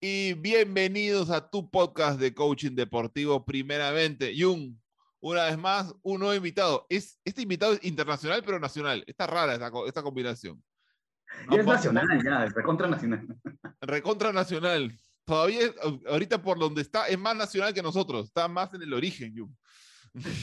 Y bienvenidos a tu podcast de coaching deportivo. Primeramente, Jung, una vez más, un nuevo invitado. Es, este invitado es internacional, pero nacional. Está rara esta, esta combinación. Y es nacional, ya, es recontra nacional. Recontra nacional. Todavía, ahorita por donde está, es más nacional que nosotros. Está más en el origen, Jung.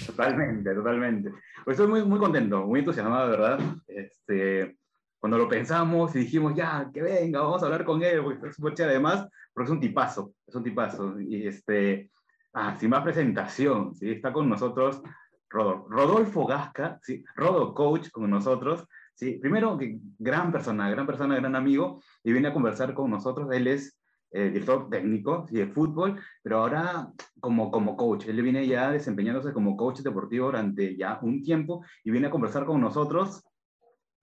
Totalmente, totalmente. Pues estoy muy, muy contento, muy entusiasmado, de verdad. Este, cuando lo pensamos y dijimos, ya, que venga, vamos a hablar con él, porque es súper chévere además, porque es un tipazo, es un tipazo. Y este, ah, sin más presentación, ¿sí? está con nosotros Rodolfo Gasca, ¿sí? Rodo Coach con nosotros. ¿sí? Primero, gran persona, gran persona, gran amigo, y viene a conversar con nosotros. Él es eh, director técnico ¿sí? de fútbol, pero ahora como, como coach. Él viene ya desempeñándose como coach deportivo durante ya un tiempo y viene a conversar con nosotros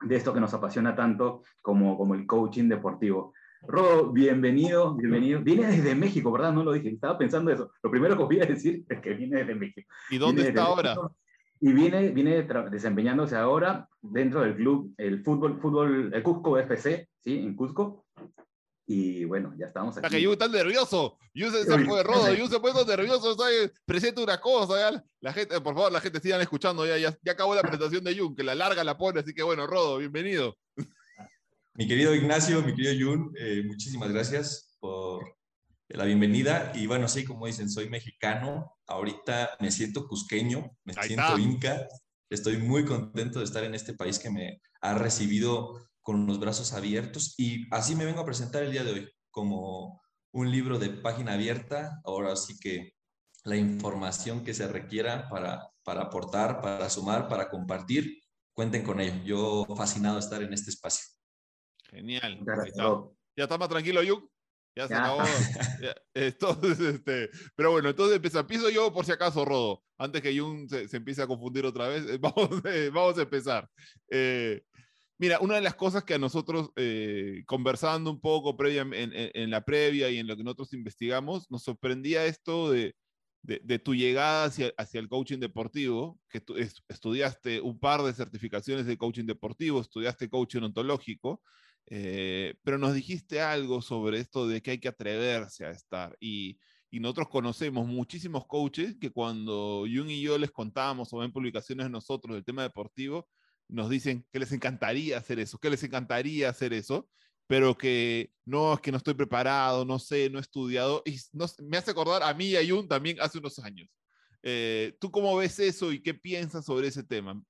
de esto que nos apasiona tanto como, como el coaching deportivo. Rodo, bienvenido, bienvenido. Viene desde México, ¿verdad? No lo dije, estaba pensando eso. Lo primero que voy a decir es que viene desde México. ¿Y dónde está ahora? Y viene, viene desempeñándose ahora dentro del club, el fútbol, fútbol, el Cusco FC, ¿sí? En Cusco. Y bueno, ya estamos aquí. que yo está nervioso. Yo se, fue rodo. Yo se puesto nervioso. ¿sabes? Presento una cosa. La gente, por favor, la gente sigan escuchando. Ya, ya, ya acabó la presentación de Jun, que la larga la pone. Así que bueno, Rodo, bienvenido. Mi querido Ignacio, mi querido Jun, eh, muchísimas gracias por la bienvenida. Y bueno, sí, como dicen, soy mexicano. Ahorita me siento cusqueño, me siento inca. Estoy muy contento de estar en este país que me ha recibido con los brazos abiertos y así me vengo a presentar el día de hoy como un libro de página abierta. Ahora sí que la información que se requiera para, para aportar, para sumar, para compartir, cuenten con ello. Yo fascinado estar en este espacio. Genial. Ya está más tranquilo, Yuk. Ya se acabó. entonces, este, pero bueno, entonces empiezo yo por si acaso, Rodo, antes que Jung se, empiece a confundir otra vez, vamos, vamos a empezar. Eh, Mira, una de las cosas que a nosotros, eh, conversando un poco previa, en, la previa y en lo que nosotros investigamos, nos sorprendía esto de, de, tu llegada hacia, hacia, el coaching deportivo, que tú estudiaste un par de certificaciones de coaching deportivo, estudiaste coaching ontológico, eh, pero nos dijiste algo sobre esto de que hay que atreverse a estar. Y, y nosotros conocemos muchísimos coaches que cuando Jung y yo les contábamos o ven publicaciones de nosotros del tema deportivo, nos dicen que les encantaría hacer eso, que les encantaría hacer eso, pero que no, es que no estoy preparado, no sé, no he estudiado. Y me hace acordar a mí y a Jun también hace unos años. Eh, ¿Tú cómo ves eso y qué piensas sobre ese tema?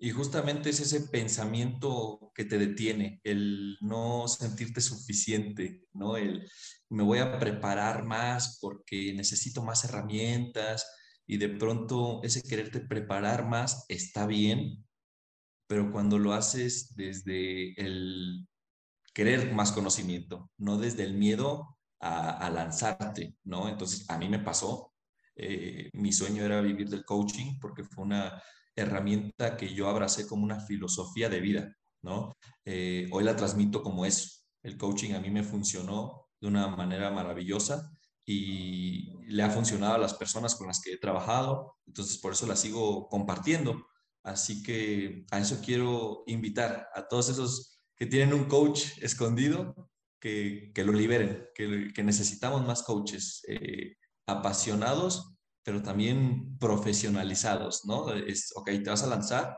Y justamente es ese pensamiento que te detiene, el no sentirte suficiente, ¿no? El me voy a preparar más porque necesito más herramientas, y de pronto ese quererte preparar más está bien, pero cuando lo haces desde el querer más conocimiento, no desde el miedo a, lanzarte, ¿no? Entonces, a mí me pasó, eh, mi sueño era vivir del coaching porque fue una herramienta que yo abracé como una filosofía de vida, ¿no? Eh, hoy la transmito como eso. El coaching a mí me funcionó de una manera maravillosa y le ha funcionado a las personas con las que he trabajado, entonces por eso la sigo compartiendo. Así que a eso quiero invitar a todos esos que tienen un coach escondido, que, que lo liberen, que, que, necesitamos más coaches eh, apasionados, pero también profesionalizados, ¿no? Es, ok, te vas a lanzar,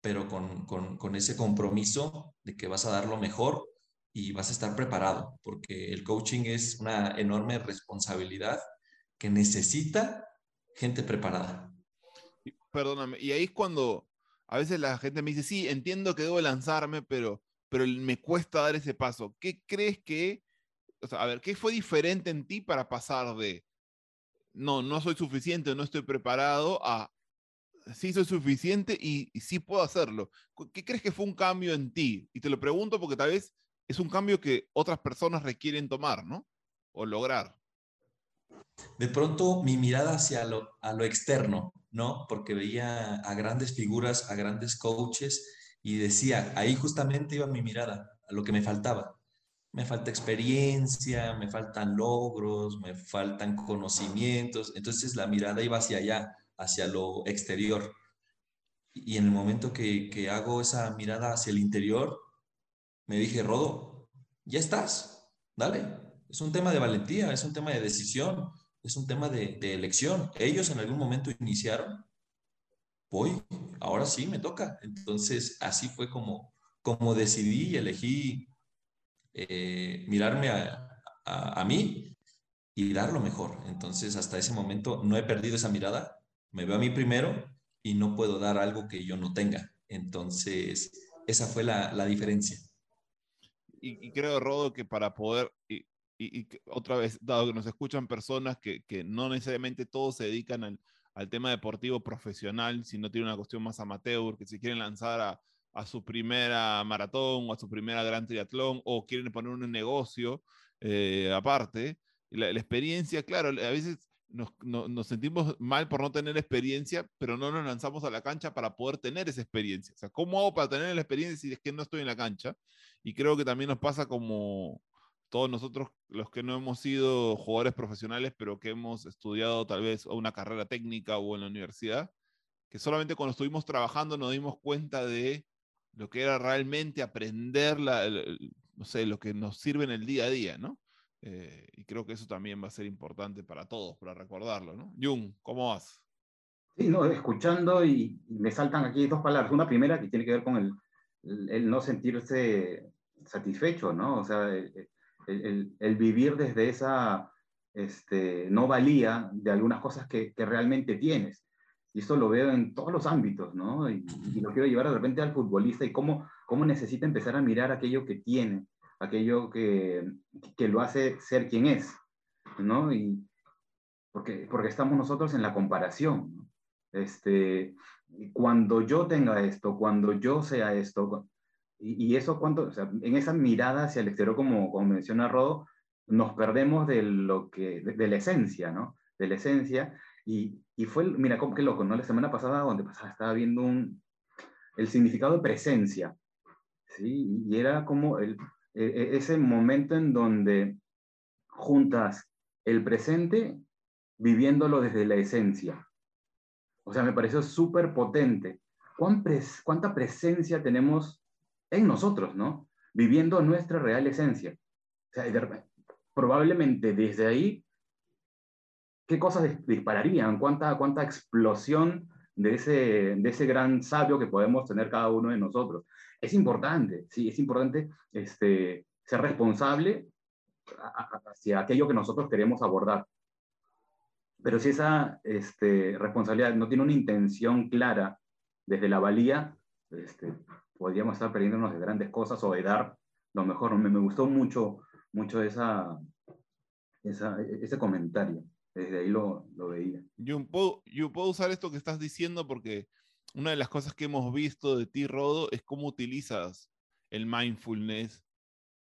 pero con, con, con ese compromiso de que vas a dar lo mejor y vas a estar preparado, porque el coaching es una enorme responsabilidad que necesita gente preparada. Perdóname, y ahí es cuando a veces la gente me dice, sí, entiendo que debo lanzarme, pero, pero me cuesta dar ese paso. ¿Qué crees que, o sea, a ver, qué fue diferente en ti para pasar de, no, no soy suficiente, no estoy preparado, a, sí soy suficiente y, y sí puedo hacerlo? ¿Qué crees que fue un cambio en ti? Y te lo pregunto porque tal vez es un cambio que otras personas requieren tomar, ¿no? O lograr. De pronto mi mirada hacia lo, a lo externo, ¿no? Porque veía a grandes figuras, a grandes coaches y decía, ahí justamente iba mi mirada, a lo que me faltaba. Me falta experiencia, me faltan logros, me faltan conocimientos. Entonces la mirada iba hacia allá, hacia lo exterior. Y en el momento que, que hago esa mirada hacia el interior, me dije, Rodo, ya estás, dale. Es un tema de valentía, es un tema de decisión, es un tema de, de elección. Ellos en algún momento iniciaron, voy, ahora sí me toca. Entonces, así fue como, como decidí y elegí eh, mirarme a, a, a, mí y dar lo mejor. Entonces, hasta ese momento no he perdido esa mirada, me veo a mí primero y no puedo dar algo que yo no tenga. Entonces, esa fue la, la diferencia. Y, y, creo, Rodo, que para poder, y, y, otra vez, dado que nos escuchan personas que, que no necesariamente todos se dedican al, al, tema deportivo profesional, sino tienen una cuestión más amateur, que se quieren lanzar a, a su primera maratón o a su primera gran triatlón o quieren poner un negocio eh, aparte. La, la, experiencia, claro, a veces nos, no, nos, sentimos mal por no tener experiencia, pero no nos lanzamos a la cancha para poder tener esa experiencia. O sea, ¿cómo hago para tener la experiencia si es que no estoy en la cancha? Y creo que también nos pasa como todos nosotros, los que no hemos sido jugadores profesionales, pero que hemos estudiado tal vez una carrera técnica o en la universidad, que solamente cuando estuvimos trabajando nos dimos cuenta de lo que era realmente aprender, la, no sé, lo que nos sirve en el día a día, ¿no? Eh, y creo que eso también va a ser importante para todos, para recordarlo, ¿no? Jung, ¿cómo vas? Sí, no, escuchando y, me saltan aquí dos palabras. Una primera que tiene que ver con el, el, no sentirse satisfecho, ¿no? O sea, el, el, el vivir desde esa este, no valía de algunas cosas que, que, realmente tienes. Y eso lo veo en todos los ámbitos, ¿no? Y, y, lo quiero llevar de repente al futbolista y cómo, cómo necesita empezar a mirar aquello que tiene aquello que, que lo hace ser quien es, ¿no? Y porque, porque estamos nosotros en la comparación, ¿no? Este, cuando yo tenga esto, cuando yo sea esto, y, y eso cuando, o sea, en esa mirada hacia el exterior, como, como menciona Rodo, nos perdemos de lo que, de, de la esencia, ¿no? De la esencia, y, y fue, mira, como qué loco, ¿no? La semana pasada, donde pasaba, estaba viendo un, el significado de presencia, ¿sí? Y era como el, ese momento en donde juntas el presente viviéndolo desde la esencia. O sea, me pareció súper potente. ¿Cuán pres ¿Cuánta presencia tenemos en nosotros, no? Viviendo nuestra real esencia. O sea, probablemente desde ahí, ¿qué cosas dispararían? ¿Cuánta, cuánta explosión de ese, de ese gran sabio que podemos tener cada uno de nosotros? es importante, sí, es importante este, ser responsable hacia aquello que nosotros queremos abordar. Pero si esa este, responsabilidad no tiene una intención clara desde la valía, este, podríamos estar perdiéndonos de grandes cosas o de dar lo mejor. Me, me gustó mucho, mucho esa, esa, ese comentario. Desde ahí lo, lo veía. Yo puedo, yo puedo usar esto que estás diciendo porque una de las cosas que hemos visto de ti, Rodo, es cómo utilizas el mindfulness,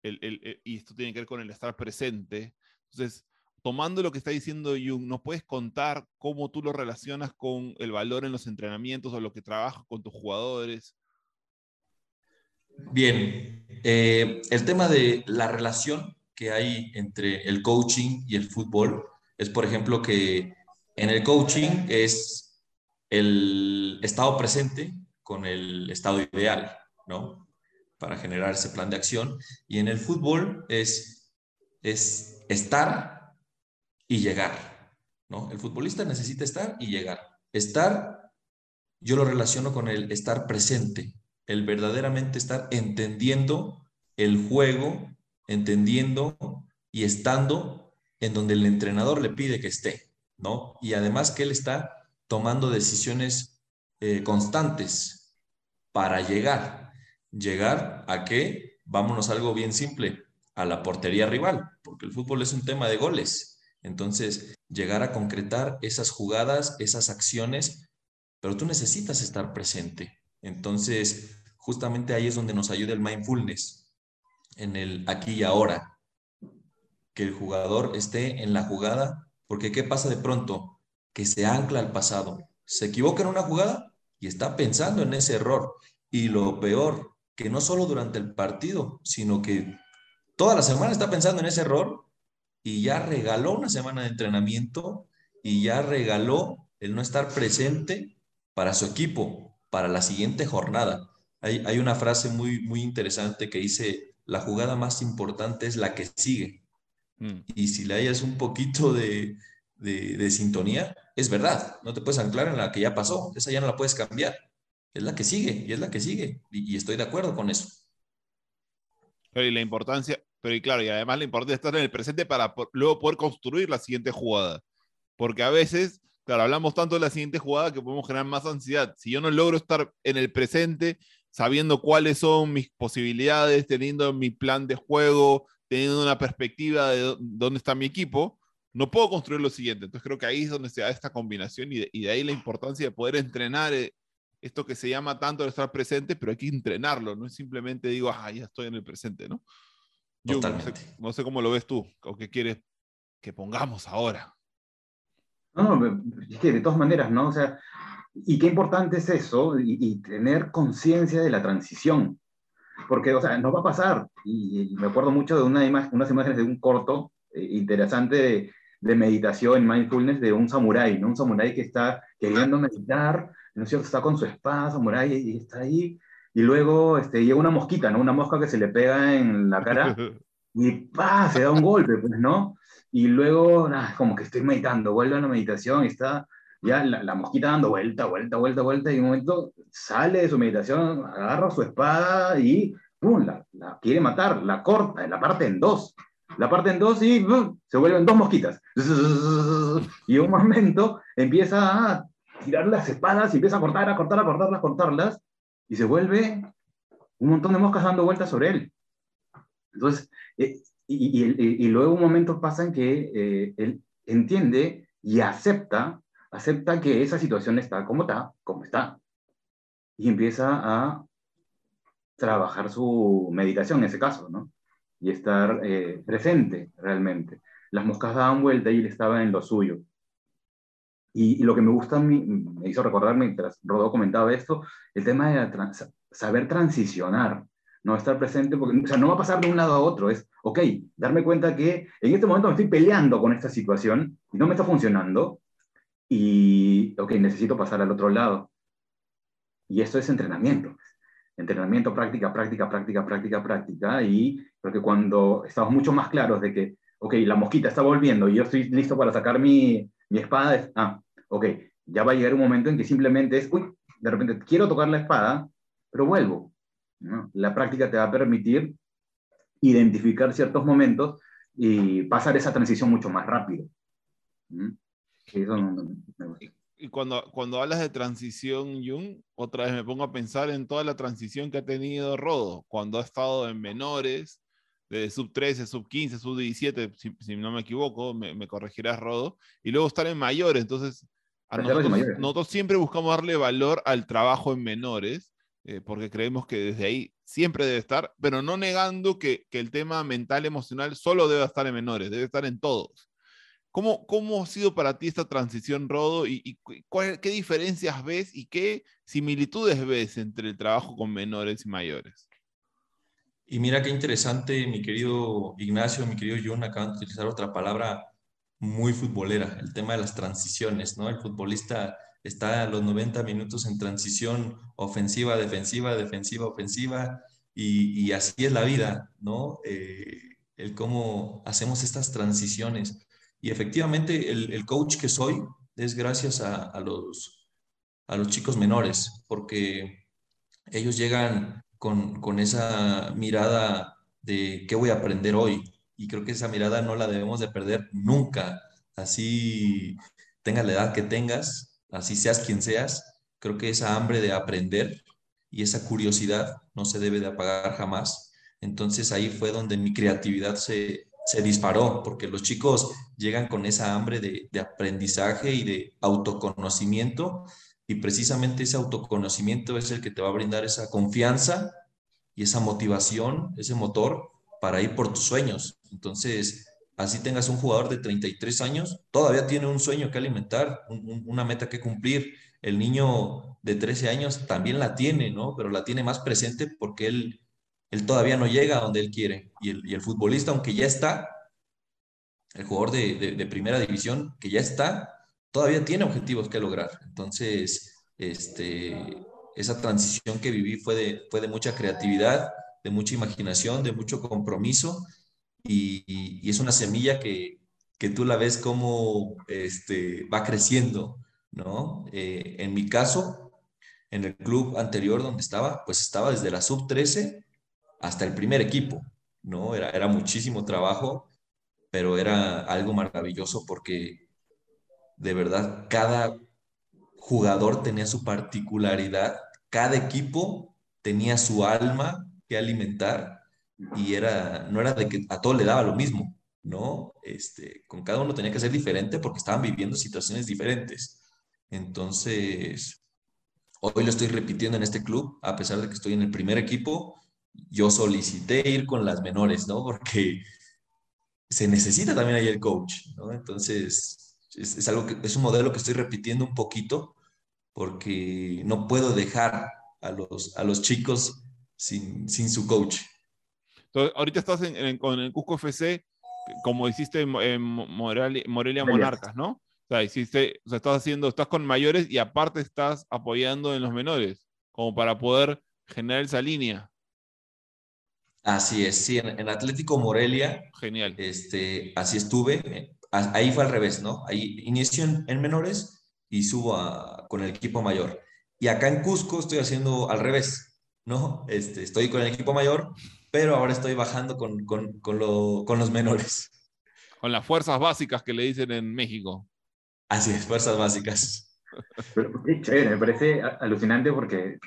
el, el, el, y esto tiene que ver con el estar presente. Entonces, tomando lo que está diciendo Jung, ¿nos puedes contar cómo tú lo relacionas con el valor en los entrenamientos o lo que trabajas con tus jugadores? Bien, eh, el tema de la relación que hay entre el coaching y el fútbol es, por ejemplo, que en el coaching es el estado presente con el estado ideal, ¿no? Para generar ese plan de acción. Y en el fútbol es, es estar y llegar, ¿no? El futbolista necesita estar y llegar. Estar, yo lo relaciono con el estar presente, el verdaderamente estar entendiendo el juego, entendiendo y estando en donde el entrenador le pide que esté, ¿no? Y además que él está tomando decisiones eh, constantes para llegar. ¿Llegar a qué? Vámonos a algo bien simple, a la portería rival, porque el fútbol es un tema de goles. Entonces, llegar a concretar esas jugadas, esas acciones, pero tú necesitas estar presente. Entonces, justamente ahí es donde nos ayuda el mindfulness, en el aquí y ahora. Que el jugador esté en la jugada, porque ¿qué pasa de pronto? que se ancla al pasado. Se equivoca en una jugada y está pensando en ese error. Y lo peor, que no solo durante el partido, sino que toda la semana está pensando en ese error y ya regaló una semana de entrenamiento y ya regaló el no estar presente para su equipo, para la siguiente jornada. Hay, hay una frase muy, muy interesante que dice, la jugada más importante es la que sigue. Mm. Y si le hayas un poquito de, de, sintonía, es verdad, no te puedes anclar en la que ya pasó, esa ya no la puedes cambiar, es la que sigue y es la que sigue, y, estoy de acuerdo con eso. Pero y la importancia, pero y claro, y además la importancia de estar en el presente para luego poder construir la siguiente jugada, porque a veces, claro, hablamos tanto de la siguiente jugada que podemos generar más ansiedad. Si yo no logro estar en el presente, sabiendo cuáles son mis posibilidades, teniendo mi plan de juego, teniendo una perspectiva de dónde está mi equipo, no puedo construir lo siguiente. Entonces creo que ahí es donde se da esta combinación y de, ahí la importancia de poder entrenar eh, esto que se llama tanto de estar presente, pero hay que entrenarlo, no es simplemente digo, ah, ya estoy en el presente, ¿no? Yo no sé, cómo lo ves tú, o qué quieres que pongamos ahora. No, es que de todas maneras, ¿no? O sea, y qué importante es eso, y, tener conciencia de la transición. Porque, o sea, nos va a pasar. Y, me acuerdo mucho de una unas imágenes de un corto eh, interesante de, de meditación, mindfulness de un samurái, ¿no? Un samurái que está queriendo meditar, ¿no es cierto? Está con su espada samurái y está ahí, y luego este, llega una mosquita, ¿no? Una mosca que se le pega en la cara y ¡pah! se da un golpe, pues, ¿no? Y luego, nada, como que estoy meditando, vuelve a la meditación y está ya la, mosquita dando vuelta, vuelta, vuelta, vuelta, y en un momento sale de su meditación, agarra su espada y ¡pum! La, la quiere matar, la corta, la parte en dos la parte en dos y se vuelven dos mosquitas. Y en un momento empieza a tirar las espadas y empieza a cortar, a cortar, a cortarlas, cortarlas, y se vuelve un montón de moscas dando vueltas sobre él. Entonces, eh, y, luego un momento pasa en que eh, él entiende y acepta, acepta que esa situación está como está, como está, y empieza a trabajar su meditación en ese caso, ¿no? y estar eh, presente realmente. Las moscas daban vuelta y él estaba en lo suyo. Y, lo que me gusta, mí, me hizo recordar mientras Rodó comentaba esto, el tema de saber transicionar, no estar presente, porque o sea, no va a pasar de un lado a otro, es, ok, darme cuenta que en este momento me estoy peleando con esta situación y no me está funcionando, y, ok, necesito pasar al otro lado. Y esto es entrenamiento entrenamiento, práctica, práctica, práctica, práctica, práctica, y creo que cuando estamos mucho más claros de que, ok, la mosquita está volviendo y yo estoy listo para sacar mi, mi espada, es, ah, ok, ya va a llegar un momento en que simplemente es, uy, de repente quiero tocar la espada, pero vuelvo. La práctica te va a permitir identificar ciertos momentos y pasar esa transición mucho más rápido. Eso y cuando, cuando hablas de transición, Jung, otra vez me pongo a pensar en toda la transición que ha tenido Rodo, cuando ha estado en menores, de sub 13, sub 15, sub 17, si, no me equivoco, me, me, corregirás Rodo, y luego estar en mayores. Entonces, nosotros, siempre buscamos darle valor al trabajo en menores, eh, porque creemos que desde ahí siempre debe estar, pero no negando que, que el tema mental, emocional, solo debe estar en menores, debe estar en todos. ¿Cómo, ¿Cómo ha sido para ti esta transición, Rodo? ¿Y, qué diferencias ves y qué similitudes ves entre el trabajo con menores y mayores? Y mira qué interesante, mi querido Ignacio, mi querido John, acaban de utilizar otra palabra muy futbolera, el tema de las transiciones, ¿no? El futbolista está a los 90 minutos en transición ofensiva, defensiva, defensiva, ofensiva, y, así es la vida, ¿no? Eh, el cómo hacemos estas transiciones. Y efectivamente el, coach que soy es gracias a, los, a los chicos menores, porque ellos llegan con, esa mirada de qué voy a aprender hoy. Y creo que esa mirada no la debemos de perder nunca. Así tengas la edad que tengas, así seas quien seas, creo que esa hambre de aprender y esa curiosidad no se debe de apagar jamás. Entonces ahí fue donde mi creatividad se, se disparó, porque los chicos llegan con esa hambre de, aprendizaje y de autoconocimiento, y precisamente ese autoconocimiento es el que te va a brindar esa confianza y esa motivación, ese motor para ir por tus sueños. Entonces, así tengas un jugador de 33 años, todavía tiene un sueño que alimentar, una meta que cumplir. El niño de 13 años también la tiene, ¿no? Pero la tiene más presente porque él él todavía no llega a donde él quiere. Y el, futbolista, aunque ya está, el jugador de, primera división, que ya está, todavía tiene objetivos que lograr. Entonces, este, esa transición que viví fue de, fue de mucha creatividad, de mucha imaginación, de mucho compromiso y, es una semilla que, que, tú la ves como este, va creciendo, ¿no? Eh, en mi caso, en el club anterior donde estaba, pues estaba desde la sub 13 hasta el primer equipo, ¿no? Era, era muchísimo trabajo, pero era algo maravilloso porque de verdad cada jugador tenía su particularidad, cada equipo tenía su alma que alimentar y era, no era de que a todo le daba lo mismo, ¿no? Este, con cada uno tenía que ser diferente porque estaban viviendo situaciones diferentes. Entonces, hoy lo estoy repitiendo en este club, a pesar de que estoy en el primer equipo, yo solicité ir con las menores, ¿no? Porque se necesita también ahí el coach, ¿no? Entonces, es, algo que, es un modelo que estoy repitiendo un poquito porque no puedo dejar a los, a los chicos sin, sin su coach. Entonces, ahorita estás en, con el Cusco FC, como hiciste en, Morelia, Monarcas, ¿no? O sea, hiciste, o sea, estás haciendo, estás con mayores y aparte estás apoyando en los menores, como para poder generar esa línea. Así es, sí, en, Atlético Morelia. Genial. Este, así estuve. Ahí fue al revés, ¿no? Ahí inicio en, menores y subo con el equipo mayor. Y acá en Cusco estoy haciendo al revés, ¿no? Este, estoy con el equipo mayor, pero ahora estoy bajando con, con, con, con los menores. Con las fuerzas básicas que le dicen en México. Así es, fuerzas básicas. qué chévere, me parece alucinante porque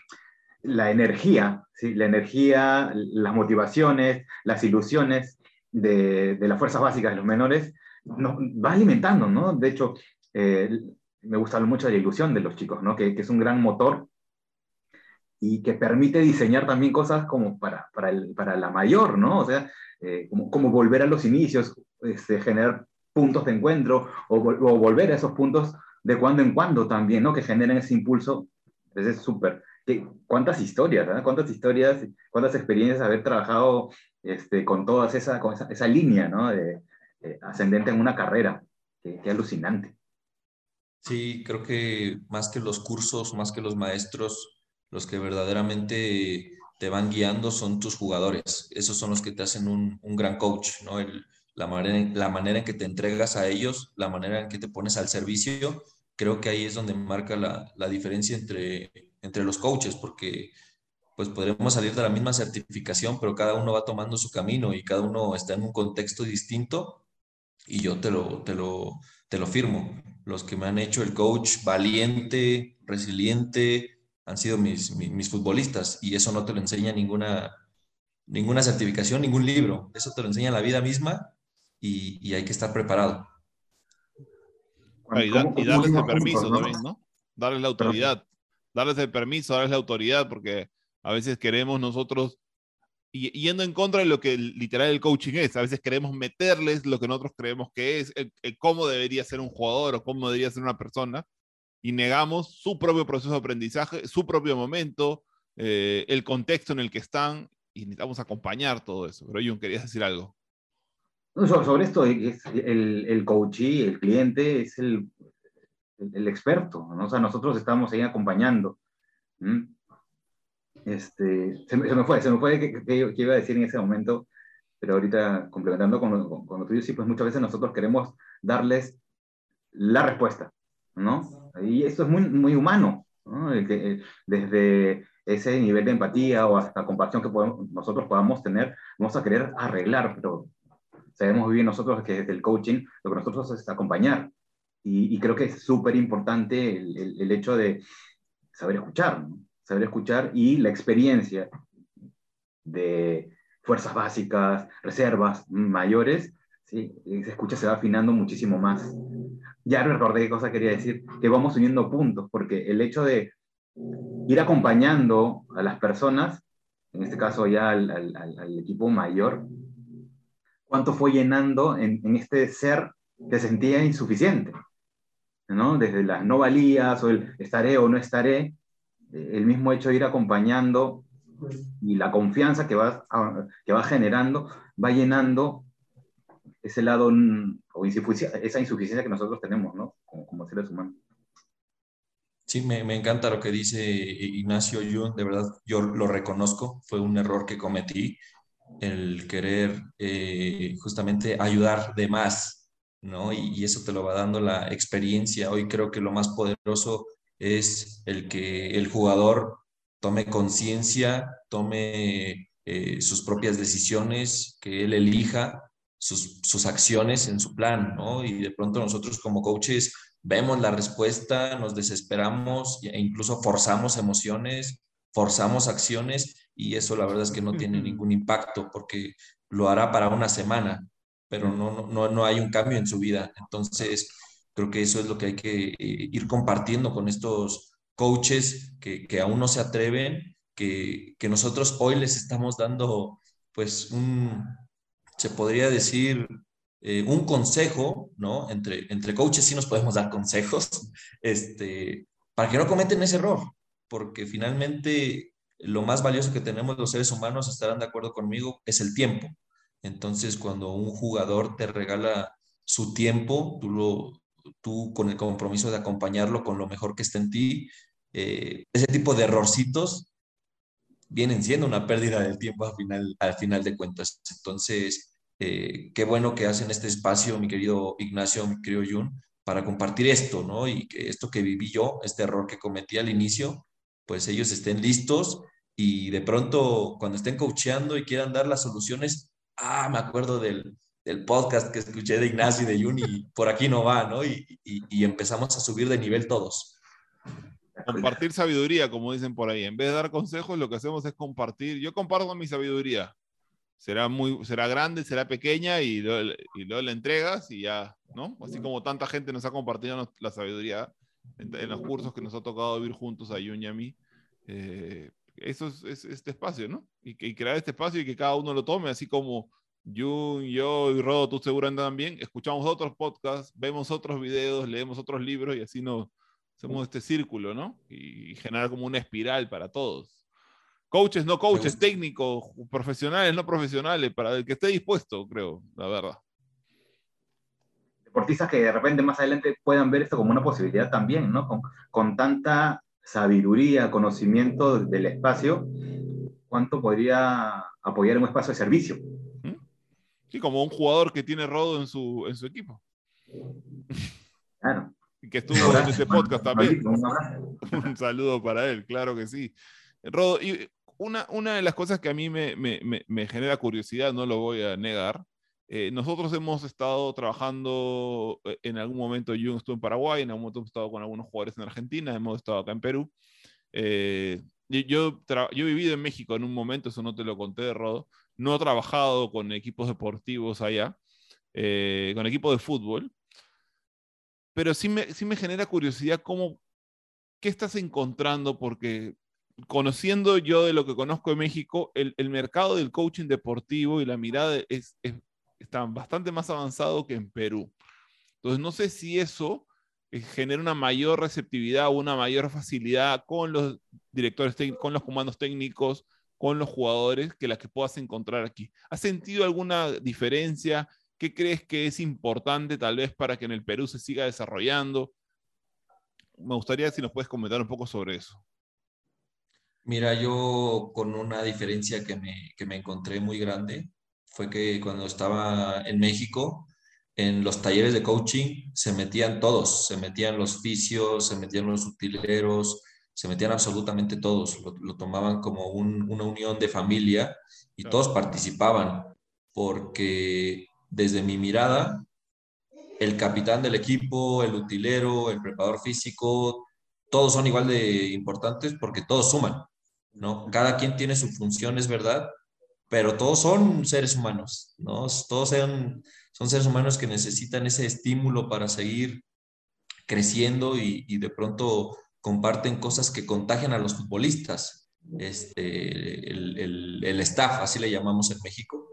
la energía, ¿sí? la energía, las motivaciones, las ilusiones de, de las fuerzas básicas de los menores, nos va alimentando, ¿no? De hecho, eh, me gusta mucho la ilusión de los chicos, ¿no? Que, que, es un gran motor y que permite diseñar también cosas como para, para, la mayor, ¿no? O sea, eh, como, volver a los inicios, este, generar puntos de encuentro o, volver a esos puntos de cuando en cuando también, ¿no? Que generen ese impulso. Entonces es súper cuántas historias, ¿verdad? cuántas historias, cuántas experiencias haber trabajado este, con toda esa, con esa, línea ¿no? de, ascendente en una carrera. Qué, alucinante. Sí, creo que más que los cursos, más que los maestros, los que verdaderamente te van guiando son tus jugadores. Esos son los que te hacen un, un gran coach, ¿no? El, la, manera, la manera en que te entregas a ellos, la manera en que te pones al servicio, creo que ahí es donde marca la, la diferencia entre entre los coaches, porque pues podremos salir de la misma certificación, pero cada uno va tomando su camino y cada uno está en un contexto distinto y yo te lo, te lo, te lo firmo. Los que me han hecho el coach valiente, resiliente, han sido mis, mis, futbolistas y eso no te lo enseña ninguna, ninguna certificación, ningún libro. Eso te lo enseña la vida misma y, y hay que estar preparado. Y, darles el permiso también, ¿no? Darles la autoridad darles el permiso, darles la autoridad, porque a veces queremos nosotros, yendo en contra de lo que literal el coaching es, a veces queremos meterles lo que nosotros creemos que es, cómo debería ser un jugador o cómo debería ser una persona, y negamos su propio proceso de aprendizaje, su propio momento, eh, el contexto en el que están, y necesitamos acompañar todo eso. Pero Jun, querías decir algo. sobre esto, es el, el coachee, el cliente, es el, el, experto, ¿no? O sea, nosotros estamos ahí acompañando. Este, se, me fue, se me fue que, iba a decir en ese momento, pero ahorita complementando con lo, con, tuyo, sí, pues muchas veces nosotros queremos darles la respuesta, ¿no? Y esto es muy, muy humano, ¿no? que, desde ese nivel de empatía o hasta compasión que podemos, nosotros podamos tener, vamos a querer arreglar, pero sabemos bien nosotros que desde el coaching lo que nosotros es acompañar, y, creo que es súper importante el, hecho de saber escuchar, saber escuchar y la experiencia de fuerzas básicas, reservas mayores, ¿sí? se escucha, se va afinando muchísimo más. Ya recordé qué cosa quería decir, que vamos uniendo puntos, porque el hecho de ir acompañando a las personas, en este caso ya al, equipo mayor, cuánto fue llenando en, en, este ser que sentía insuficiente. Desde las no valías o el estaré o no estaré, eh, el mismo hecho de ir acompañando y la confianza que va, que va generando va llenando ese lado o esa insuficiencia que nosotros tenemos, ¿no? Como, seres humanos. Sí, me, me, encanta lo que dice Ignacio Yun, de verdad, yo lo reconozco, fue un error que cometí, el querer eh, justamente ayudar de más, ¿no? Y, y, eso te lo va dando la experiencia. Hoy creo que lo más poderoso es el que el jugador tome conciencia, tome eh, sus propias decisiones, que él elija sus, sus acciones en su plan, ¿no? Y de pronto nosotros como coaches vemos la respuesta, nos desesperamos e incluso forzamos emociones, forzamos acciones y eso la verdad es que no tiene ningún impacto porque lo hará para una semana, pero no, no, no hay un cambio en su vida. Entonces, creo que eso es lo que hay que eh, ir compartiendo con estos coaches que, que aún no se atreven, que, que, nosotros hoy les estamos dando, pues, un, se podría decir, eh, un consejo, ¿no? Entre, entre coaches sí nos podemos dar consejos, este, para que no cometen ese error, porque finalmente lo más valioso que tenemos los seres humanos, estarán de acuerdo conmigo, es el tiempo. Entonces, cuando un jugador te regala su tiempo, tú, lo, tú con el compromiso de acompañarlo con lo mejor que está en ti, eh, ese tipo de errorcitos vienen siendo una pérdida del tiempo al final, al final de cuentas. Entonces, eh, qué bueno que hacen este espacio, mi querido Ignacio, mi querido Jun, para compartir esto, ¿no? Y que esto que viví yo, este error que cometí al inicio, pues ellos estén listos y de pronto cuando estén coacheando y quieran dar las soluciones, ah, me acuerdo del, del podcast que escuché de Ignacio y de Jun y por aquí no va, ¿no? Y, y, empezamos a subir de nivel todos. Compartir sabiduría, como dicen por ahí. En vez de dar consejos, lo que hacemos es compartir. Yo comparto mi sabiduría será, muy, será grande, será pequeña y luego, y luego la entregas y ya, ¿no? Así como tanta gente nos ha compartido la sabiduría en, los cursos que nos ha tocado vivir juntos a Jun y a mí. Eh, eso es, es, este espacio, ¿no? Y, y, crear este espacio y que cada uno lo tome, así como Jun, yo y Rodo, tú seguramente también, escuchamos otros podcasts, vemos otros videos, leemos otros libros y así nos hacemos este círculo, ¿no? Y, y generar como una espiral para todos. Coaches, no coaches, técnicos, profesionales, no profesionales, para el que esté dispuesto, creo, la verdad. Deportistas que de repente más adelante puedan ver esto como una posibilidad también, ¿no? Con, con tanta sabiduría, conocimiento del espacio, ¿cuánto podría apoyar un espacio de servicio? ¿Mm? Sí, como un jugador que tiene rodo en su, en su equipo. Claro. Y que estuvo en este podcast también. Un saludo para él, claro que sí. Rodo, y una, una de las cosas que a mí me, me, me, genera curiosidad, no lo voy a negar, eh, nosotros hemos estado trabajando eh, en algún momento, yo estuve en Paraguay, en algún momento hemos estado con algunos jugadores en Argentina, hemos estado acá en Perú. Eh, yo, yo, he vivido en México en un momento, eso no te lo conté Rodo, no he trabajado con equipos deportivos allá, eh, con equipos de fútbol, pero sí me, sí me genera curiosidad cómo, qué estás encontrando, porque conociendo yo de lo que conozco de México, el, el mercado del coaching deportivo y la mirada es, está bastante más avanzado que en Perú. Entonces, no sé si eso eh, genera una mayor receptividad una mayor facilidad con los directores con los comandos técnicos, con los jugadores que las que puedas encontrar aquí. ¿Has sentido alguna diferencia? ¿Qué crees que es importante tal vez para que en el Perú se siga desarrollando? Me gustaría si nos puedes comentar un poco sobre eso. Mira, yo con una diferencia que me, que me encontré muy grande fue que cuando estaba en México, en los talleres de coaching se metían todos, se metían los fisios, se metían los utileros, se metían absolutamente todos, lo, lo tomaban como un, una unión de familia y todos participaban, porque desde mi mirada, el capitán del equipo, el utilero, el preparador físico, todos son igual de importantes porque todos suman. ¿no? Cada quien tiene su función, es verdad, pero todos son seres humanos, ¿no? Todos son, son seres humanos que necesitan ese estímulo para seguir creciendo y, y de pronto comparten cosas que contagian a los futbolistas, este, el, el, el, staff, así le llamamos en México.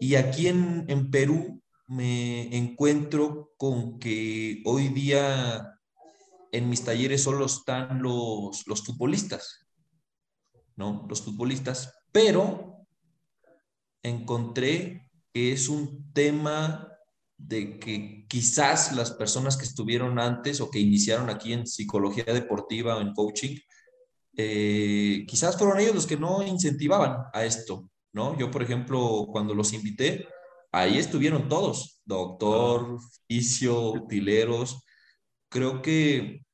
Y aquí en, en Perú me encuentro con que hoy día en mis talleres solo están los, los futbolistas, ¿no? Los futbolistas, pero encontré que es un tema de que quizás las personas que estuvieron antes o que iniciaron aquí en psicología deportiva o en coaching, eh, quizás fueron ellos los que no incentivaban a esto, ¿no? Yo, por ejemplo, cuando los invité, ahí estuvieron todos, doctor, fisio, utileros. Creo que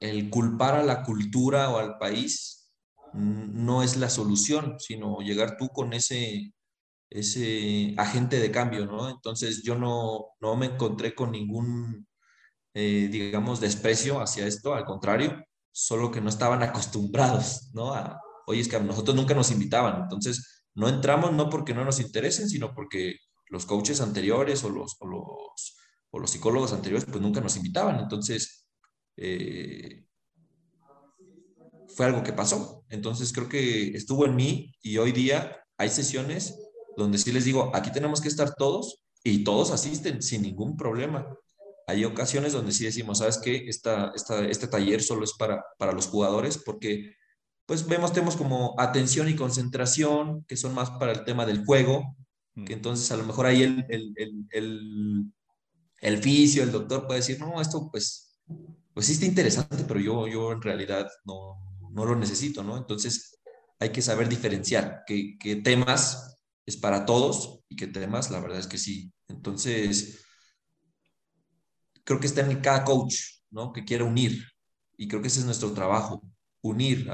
el culpar a la cultura o al país no es la solución, sino llegar tú con ese, ese agente de cambio, ¿no? Entonces yo no, no me encontré con ningún, eh, digamos, desprecio hacia esto, al contrario, solo que no estaban acostumbrados, ¿no? A, oye, es que a nosotros nunca nos invitaban, entonces no entramos no porque no nos interesen, sino porque los coaches anteriores o los, o los, o los psicólogos anteriores pues nunca nos invitaban, entonces eh, fue algo que pasó. Entonces creo que estuvo en mí y hoy día hay sesiones donde sí les digo, aquí tenemos que estar todos y todos asisten sin ningún problema. Hay ocasiones donde sí decimos, ¿sabes qué? Esta, esta, este taller solo es para, para los jugadores porque pues vemos temas como atención y concentración, que son más para el tema del juego, mm. que entonces a lo mejor ahí el, el, el, el, el fisio, el doctor puede decir, no, esto pues, pues sí está interesante, pero yo, yo en realidad no, no lo necesito, ¿no? Entonces hay que saber diferenciar qué, qué temas es para todos y que temas, la verdad es que sí. Entonces, creo que está en cada coach, ¿no? Que quiere unir. Y creo que ese es nuestro trabajo, unir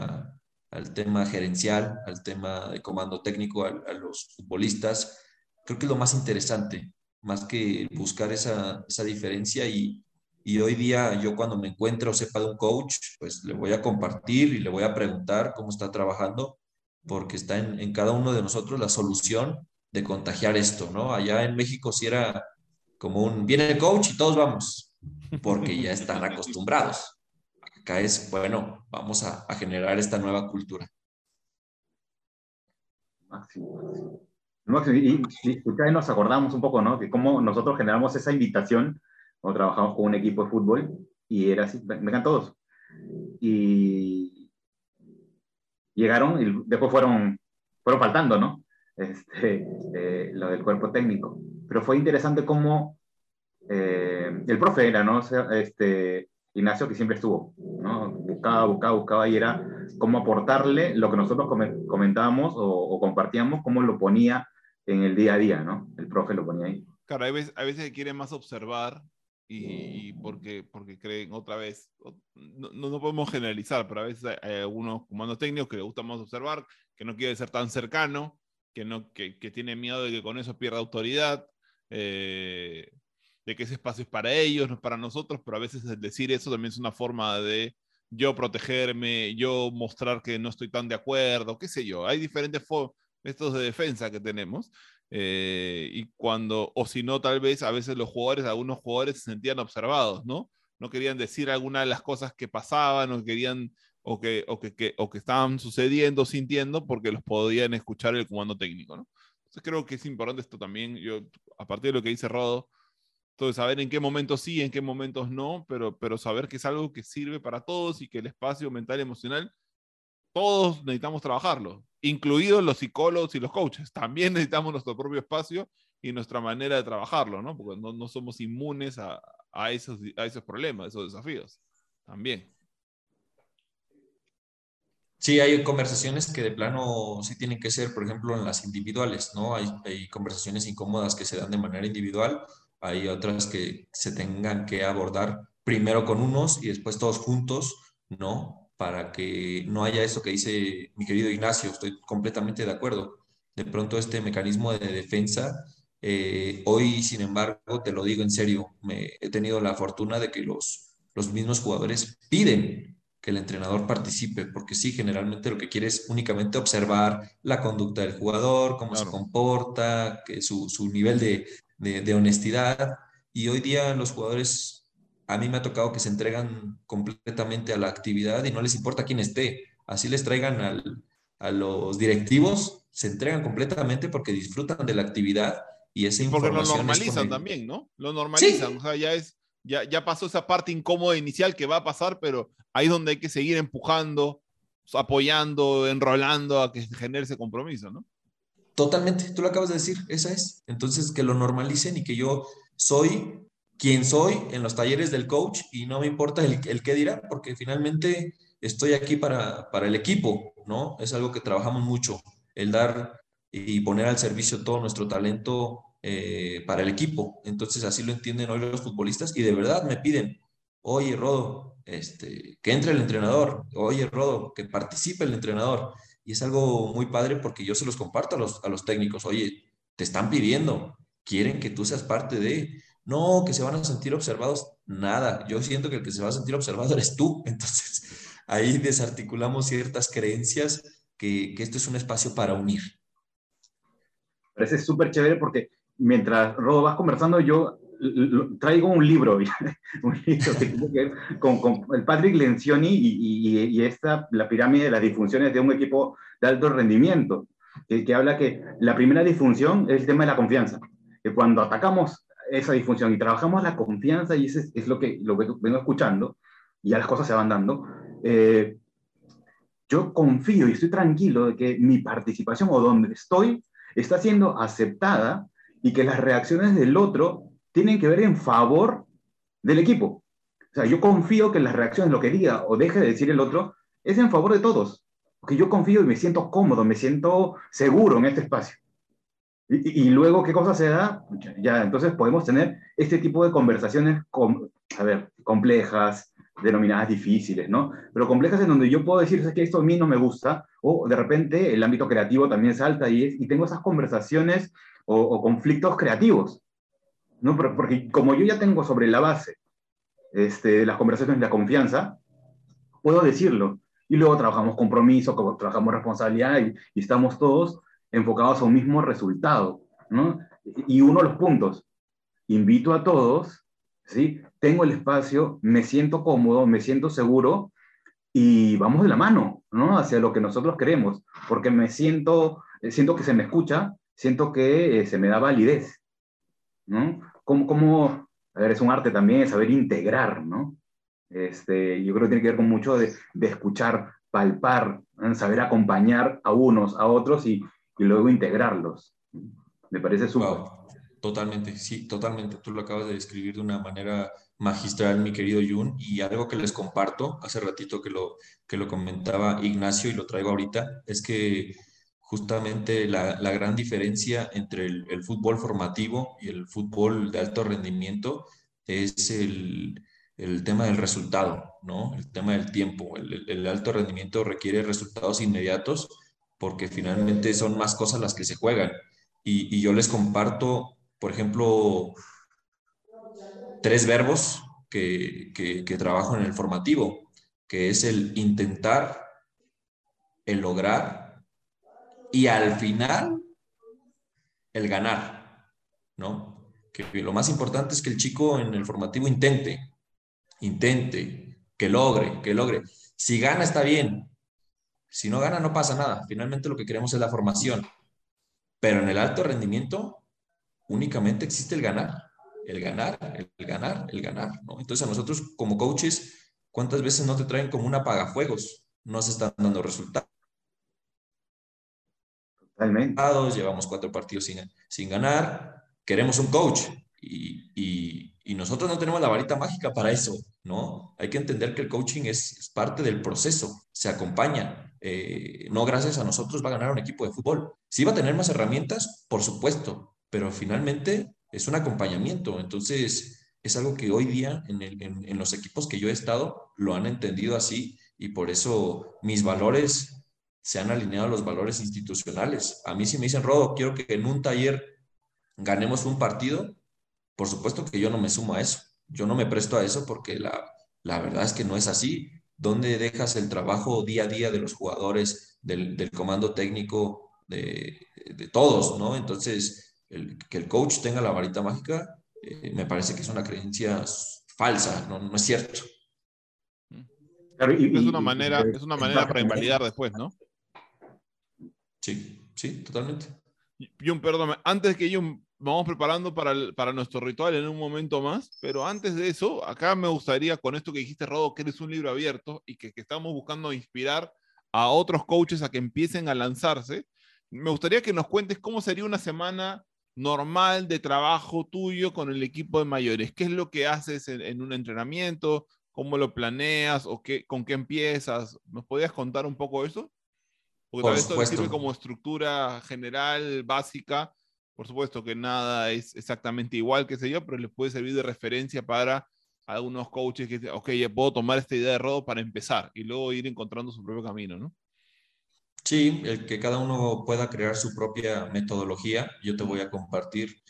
al tema gerencial, al tema de comando técnico, a, los futbolistas. Creo que es lo más interesante, más que buscar esa, esa diferencia y, y hoy día yo cuando me encuentro o sepa de un coach, pues le voy a compartir y le voy a preguntar cómo está trabajando porque está en, cada uno de nosotros la solución de contagiar esto, ¿no? Allá en México si era como un, viene el coach y todos vamos, porque ya están acostumbrados. Acá es, bueno, vamos a, generar esta nueva cultura. Máximo. Y, y, nos acordamos un poco, ¿no? De cómo nosotros generamos esa invitación cuando trabajamos con un equipo de fútbol y era así, vengan todos. Y, llegaron y después fueron, fueron faltando, ¿no? Este, eh, lo del cuerpo técnico. Pero fue interesante cómo eh, el profe era, ¿no? Este, Ignacio, que siempre estuvo, ¿no? Buscaba, buscaba, buscaba y era cómo aportarle lo que nosotros comentábamos o, o, compartíamos, cómo lo ponía en el día a día, ¿no? El profe lo ponía ahí. Claro, hay veces, hay veces que quiere más observar y, porque, porque creen otra vez, no, no, podemos generalizar, pero a veces hay, algunos comandos técnicos que les gusta más observar, que no quiere ser tan cercano, que, no, que, que tiene miedo de que con eso pierda autoridad, eh, de que ese espacio es para ellos, no es para nosotros, pero a veces decir eso también es una forma de yo protegerme, yo mostrar que no estoy tan de acuerdo, qué sé yo, hay diferentes métodos de defensa que tenemos eh, y cuando, o si no, tal vez a veces los jugadores, algunos jugadores se sentían observados, ¿no? No querían decir alguna de las cosas que pasaban o querían o que, o que, o que estaban sucediendo, sintiendo, porque los podían escuchar el comando técnico, ¿no? Entonces creo que es importante esto también, yo, a partir de lo que dice Rodo, entonces saber en qué momentos sí, en qué momentos no, pero, pero saber que es algo que sirve para todos y que el espacio mental y emocional, todos necesitamos trabajarlo incluidos los psicólogos y los coaches. También necesitamos nuestro propio espacio y nuestra manera de trabajarlo, ¿no? Porque no, no somos inmunes a, a, esos, a esos problemas, esos desafíos. También. Sí, hay conversaciones que de plano sí tienen que ser, por ejemplo, en las individuales, ¿no? Hay, hay, conversaciones incómodas que se dan de manera individual, hay otras que se tengan que abordar primero con unos y después todos juntos, ¿no? Para que no haya eso que dice mi querido Ignacio, estoy completamente de acuerdo. De pronto este mecanismo de defensa, eh, hoy sin embargo, te lo digo en serio, me, he tenido la fortuna de que los, los mismos jugadores piden que el entrenador participe, porque sí, generalmente lo que quiere es únicamente observar la conducta del jugador, cómo se comporta, que su, su nivel de, de, de honestidad. Y hoy día los jugadores a mí me ha tocado que se entregan completamente a la actividad y no les importa quién esté. Así les traigan a los directivos, se entregan completamente porque disfrutan de la actividad y esa información. Porque lo normalizan también, ¿no? Lo normalizan. O sea, ya, es, ya, ya pasó esa parte incómoda inicial que va a pasar, pero ahí es donde hay que seguir empujando, apoyando, enrolando a que genere ese compromiso, ¿no? Totalmente, tú lo acabas de decir, esa es. Entonces, que lo normalicen y que yo soy quien soy en los talleres del coach y no me importa el, el qué dirá, porque finalmente estoy aquí para, para el equipo, ¿no? Es algo que trabajamos mucho, el dar y poner al servicio todo nuestro talento eh, para el equipo. Entonces así lo entienden hoy los futbolistas y de verdad me piden, oye Rodo, este, que entre el entrenador, oye Rodo, que participe el entrenador. Y es algo muy padre porque yo se los comparto a los, a los técnicos, oye, te están pidiendo, quieren que tú seas parte de, no, que se van a sentir observados, nada, yo siento que el que se va a sentir observado eres tú. Entonces ahí desarticulamos ciertas creencias que, esto es un espacio para unir. Parece súper chévere porque mientras Rodo vas conversando, yo traigo un libro, con, el Patrick Lencioni y, y, esta, la pirámide de las disfunciones de un equipo de alto rendimiento, que, que, habla que la primera disfunción es el tema de la confianza, que cuando atacamos esa disfunción y trabajamos la confianza, y eso es, lo, que, lo que vengo escuchando, y ya las cosas se van dando, eh, yo confío y estoy tranquilo de que mi participación o donde estoy está siendo aceptada y que las reacciones del otro tienen que ver en favor del equipo. O sea, yo confío que las reacciones, lo que diga o deje de decir el otro, es en favor de todos. Porque yo confío y me siento cómodo, me siento seguro en este espacio. Y, luego, ¿qué cosa se da? Ya, entonces podemos tener este tipo de conversaciones, a ver, complejas, denominadas difíciles, ¿no? Pero complejas en donde yo puedo decir, es que esto a mí no me gusta, o de repente el ámbito creativo también salta y, y tengo esas conversaciones o, conflictos creativos, ¿no? Porque como yo ya tengo sobre la base este, las conversaciones la confianza, puedo decirlo. Y luego trabajamos compromiso, trabajamos responsabilidad y estamos todos enfocados a un mismo resultado, ¿no? Y uno de los puntos, invito a todos, ¿sí? Tengo el espacio, me siento cómodo, me siento seguro y vamos de la mano, ¿no? Hacia lo que nosotros queremos, porque me siento, siento que se me escucha, siento que eh, se me da validez, ¿no? Como, como, a ver, es un arte también, saber integrar, ¿no? Este, yo creo que tiene que ver con mucho de, de escuchar, palpar, saber acompañar a unos, a otros y, y luego integrarlos. Me parece súper. Totalmente, sí, totalmente. Tú lo acabas de describir de una manera magistral, mi querido Jun, y algo que les comparto, hace ratito que lo, que lo comentaba Ignacio y lo traigo ahorita, es que justamente la, la gran diferencia entre el, fútbol formativo y el fútbol de alto rendimiento es el, el tema del resultado, ¿no? El tema del tiempo. El, el, alto rendimiento requiere resultados inmediatos porque finalmente son más cosas las que se juegan. Y, yo les comparto, por ejemplo, tres verbos que, que, que trabajo en el formativo, que es el intentar, el lograr y al final el ganar, ¿no? Que lo más importante es que el chico en el formativo intente, intente, que logre, que logre. Si gana está bien, si no gana no pasa nada. Finalmente lo que queremos es la formación. Pero en el alto rendimiento únicamente existe el ganar, el ganar, el ganar, el ganar, ¿no? Entonces a nosotros como coaches, ¿cuántas veces no te traen como un apagafuegos? No se están dando resultados llevamos cuatro partidos sin, sin ganar, queremos un coach y, y, y, nosotros no tenemos la varita mágica para eso, ¿no? Hay que entender que el coaching es, parte del proceso, se acompaña. Eh, no gracias a nosotros va a ganar un equipo de fútbol. Sí va a tener más herramientas, por supuesto, pero finalmente es un acompañamiento. Entonces, es algo que hoy día en, en, los equipos que yo he estado lo han entendido así y por eso mis valores se han alineado los valores institucionales. A mí si me dicen, Rodo, quiero que en un taller ganemos un partido, por supuesto que yo no me sumo a eso. Yo no me presto a eso porque la, la verdad es que no es así. ¿Dónde dejas el trabajo día a día de los jugadores, del, del comando técnico, de, de, todos, ¿no? Entonces, el, que el coach tenga la varita mágica, eh, me parece que es una creencia falsa, no, no es cierto. es una manera, es una manera para invalidar después, ¿no? Sí, sí, totalmente. Jun, perdón, antes que Jun, vamos preparando para, para nuestro ritual en un momento más, pero antes de eso, acá me gustaría, con esto que dijiste, Rodo, que eres un libro abierto y que, que estamos buscando inspirar a otros coaches a que empiecen a lanzarse, me gustaría que nos cuentes cómo sería una semana normal de trabajo tuyo con el equipo de mayores? ¿Qué es lo que haces en, un entrenamiento? ¿Cómo lo planeas o qué, con qué empiezas? ¿Nos podías contar un poco eso? Porque tal vez esto sirve como estructura general, básica. Por supuesto que nada es exactamente igual, que sé yo, pero les puede servir de referencia para algunos coaches que, ok, ya puedo tomar esta idea de Rodo para empezar y luego ir encontrando su propio camino, ¿no? Sí, el que cada uno pueda crear su propia metodología. Yo te voy a compartir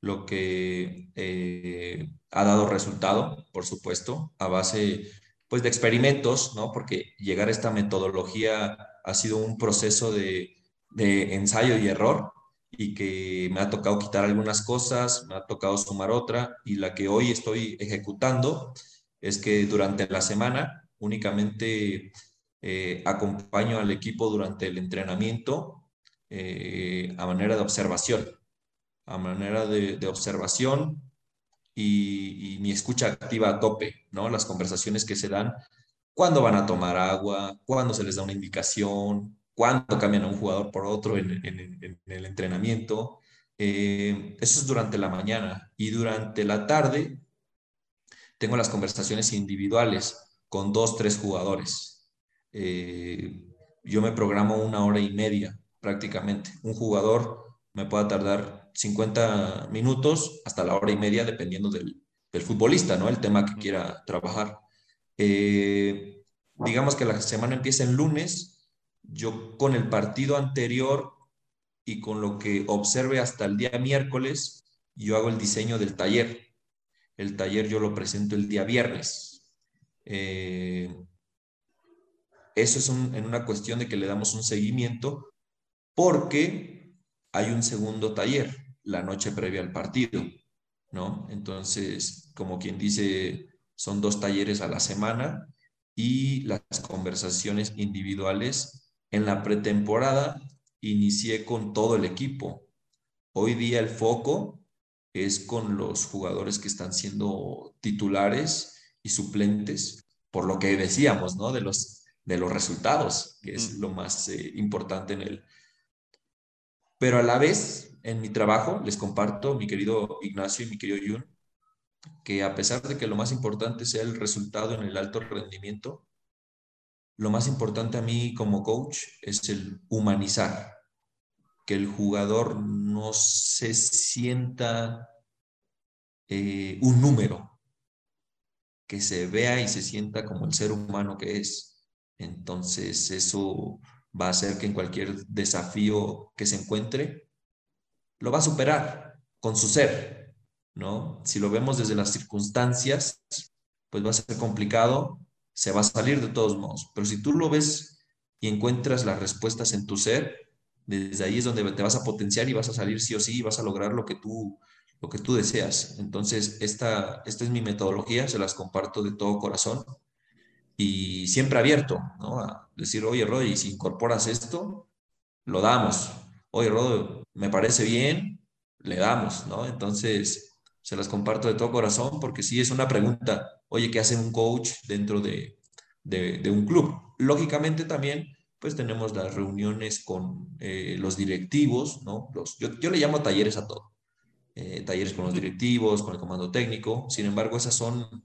lo que eh, ha dado resultado, por supuesto, a base pues, de experimentos, ¿no? Porque llegar a esta metodología ha sido un proceso de ensayo y error y que me ha tocado quitar algunas cosas, me ha tocado sumar otra y la que hoy estoy ejecutando es que durante la semana únicamente eh, acompaño al equipo durante el entrenamiento eh, a manera de observación, a manera de, observación y, mi escucha activa a tope, ¿no? Las conversaciones que se dan, cuando van a tomar agua, cuando se les da una indicación, cuando cambian a un jugador por otro en, el entrenamiento. Eh, eso es durante la mañana y durante la tarde tengo las conversaciones individuales con dos, tres jugadores eh, yo me programo una hora y media prácticamente. Un jugador me puede tardar 50 minutos hasta la hora y media, dependiendo del, futbolista, ¿no? El tema que quiera trabajar. Eh, digamos que la semana empieza el lunes, yo con el partido anterior y con lo que observe hasta el día miércoles, yo hago el diseño del taller. El taller yo lo presento el día viernes. Eh, eso es en una cuestión de que le damos un seguimiento porque hay un segundo taller la noche previa al partido, ¿no? Entonces, como quien dice, son dos talleres a la semana y las conversaciones individuales en la pretemporada inicié con todo el equipo. Hoy día el foco es con los jugadores que están siendo titulares y suplentes, por lo que decíamos, ¿no? De los de los resultados, que es lo más eh, importante en él. Pero a la vez, en mi trabajo, les comparto, mi querido Ignacio y mi querido Jun, que a pesar de que lo más importante sea el resultado en el alto rendimiento, lo más importante a mí como coach es el humanizar, que el jugador no se sienta eh, un número, que se vea y se sienta como el ser humano que es entonces, eso va a hacer que en cualquier desafío que se encuentre, lo va a superar con su ser, ¿no? Si lo vemos desde las circunstancias, pues va a ser complicado, se va a salir de todos modos. Pero si tú lo ves y encuentras las respuestas en tu ser, desde ahí es donde te vas a potenciar y vas a salir sí o sí y vas a lograr lo que tú, lo que tú deseas. Entonces, esta, esta es mi metodología, se las comparto de todo corazón y siempre abierto, ¿no? A decir, oye, Rod, si incorporas esto, lo damos. Oye, Rod, me parece bien, le damos, ¿no? Entonces, se las comparto de todo corazón porque sí es una pregunta, oye, ¿qué hace un coach dentro de, de, un club? Lógicamente también, pues tenemos las reuniones con eh, los directivos, ¿no? Los, yo, yo, le llamo talleres a todo. Eh, talleres con los directivos, con el comando técnico. Sin embargo, esas son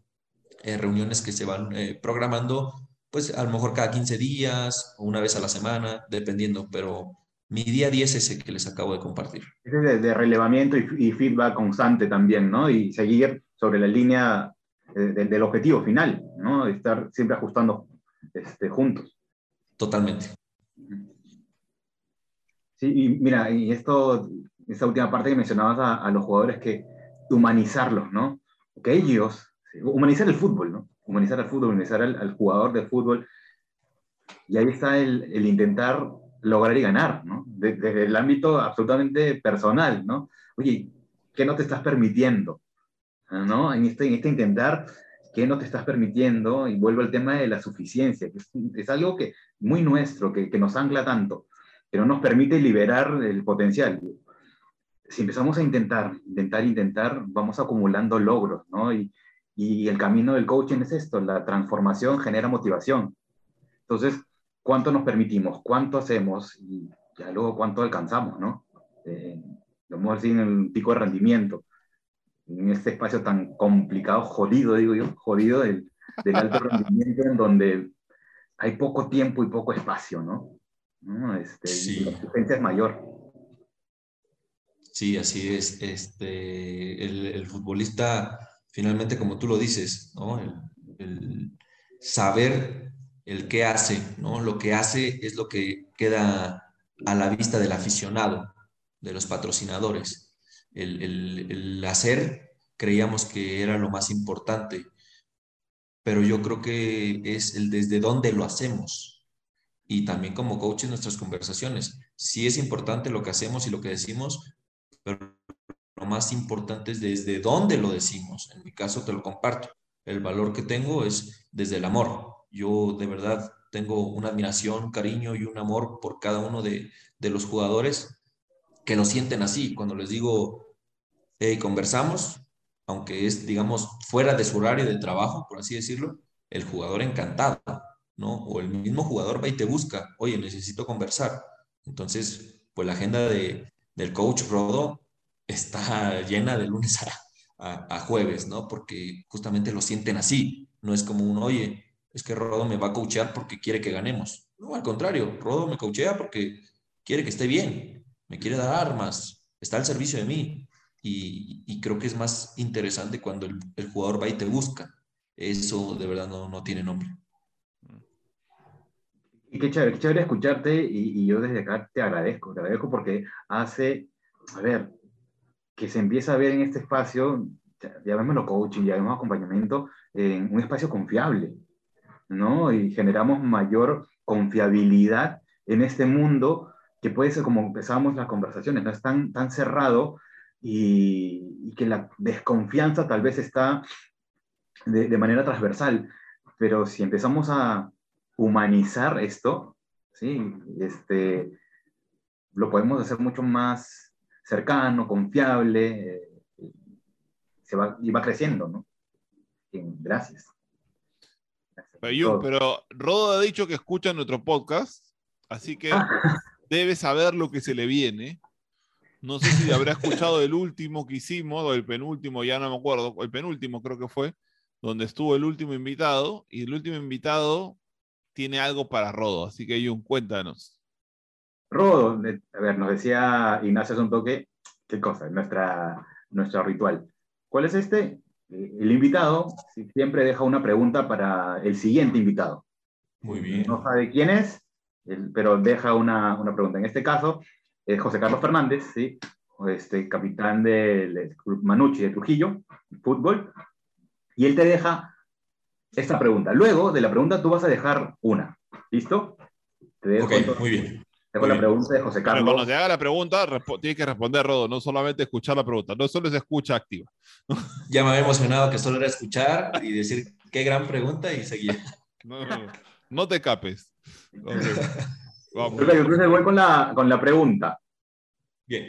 eh, reuniones que se van eh, programando, pues a lo mejor cada 15 días o una vez a la semana, dependiendo, pero mi día a día es ese que les acabo de compartir. Es de, relevamiento y, feedback constante también, ¿no? Y seguir sobre la línea eh, del objetivo final, ¿no? Estar siempre ajustando este, juntos. Totalmente. Sí, y mira, y esto, esta última parte que mencionabas a, a los jugadores que humanizarlos, ¿no? Que ellos humanizar el fútbol, ¿no? Humanizar el fútbol, humanizar al, jugador de fútbol. Y ahí está el, el intentar lograr y ganar, ¿no? Desde, el ámbito absolutamente personal, ¿no? Oye, ¿qué no te estás permitiendo? ¿No? En este, en este intentar, ¿qué no te estás permitiendo? Y vuelvo al tema de la suficiencia, que es, es algo que muy nuestro, que, que, nos ancla tanto, que no nos permite liberar el potencial. Si empezamos a intentar, intentar, intentar, vamos acumulando logros, ¿no? Y, y el camino del coaching es esto, la transformación genera motivación. Entonces, ¿cuánto nos permitimos? ¿Cuánto hacemos? Y ya luego cuánto alcanzamos, ¿no? Eh, lo así en el pico de rendimiento, en este espacio tan complicado, jodido, digo yo, jodido del, del alto rendimiento, en donde hay poco tiempo y poco espacio, ¿no? Este, sí. La exigencia es mayor. Sí, así es. Este, el, futbolista, finalmente, como tú lo dices, ¿no? el, saber el qué hace, ¿no? Lo que hace es lo que queda a la vista del aficionado, de los patrocinadores. El, hacer creíamos que era lo más importante, pero yo creo que es el desde dónde lo hacemos. Y también como coach en nuestras conversaciones. Sí es importante lo que hacemos y lo que decimos, pero lo más importante es desde dónde lo decimos. En mi caso te lo comparto. El valor que tengo es desde el amor. Yo de verdad tengo una admiración, cariño y un amor por cada uno de, de los jugadores que lo sienten así. Cuando les digo, hey, conversamos, aunque es, digamos, fuera de su horario de trabajo, por así decirlo, el jugador encantado, ¿no? O el mismo jugador va y te busca, oye, necesito conversar. Entonces, pues la agenda de, del coach Rodo está llena de lunes a, a, jueves, ¿no? Porque justamente lo sienten así. No es como un, oye, es que Rodo me va a coachear porque quiere que ganemos. No, al contrario, Rodo me coachea porque quiere que esté bien, me quiere dar armas, está al servicio de mí. Y, creo que es más interesante cuando el, jugador va y te busca. Eso de verdad no, no tiene nombre. Y qué chévere, qué chévere escucharte y, yo desde acá te agradezco, te agradezco porque hace, a ver, que se empieza a ver en este espacio, ya lo coaching, vemos acompañamiento, en un espacio confiable, ¿no? Y generamos mayor confiabilidad en este mundo que puede ser como empezábamos las conversaciones, no es tan, tan cerrado y, que la desconfianza tal vez está de, manera transversal, pero si empezamos a humanizar esto, ¿sí? este, lo podemos hacer mucho más cercano, confiable, eh, se va, y va creciendo, ¿no? gracias. Pero, pero Rodo ha dicho que escucha nuestro podcast, así que debe saber lo que se le viene. No sé si habrá escuchado el último que hicimos, o el penúltimo, ya no me acuerdo, el penúltimo creo que fue, donde estuvo el último invitado, y el último invitado tiene algo para Rodo, así que Jun, cuéntanos. Rodo, a ver, nos decía Ignacio hace un toque, qué cosa, nuestra, nuestro ritual. ¿Cuál es este? El invitado siempre deja una pregunta para el siguiente invitado. Muy bien. No sabe quién es, pero deja una, una, pregunta. En este caso, es José Carlos Fernández, ¿sí? este, capitán del Club Manucci de Trujillo, fútbol, y él te deja esta pregunta. Luego de la pregunta tú vas a dejar una. ¿Listo? Te dejo ok, muy bien. Dejo la pregunta de José Carlos. cuando te haga la pregunta, tienes que responder, Rodo, no solamente escuchar la pregunta, no solo es escucha activa. Ya me había emocionado que solo era escuchar y decir qué gran pregunta y seguir. No, no, no te capes. Perfecto, entonces voy con la, con la pregunta. Bien.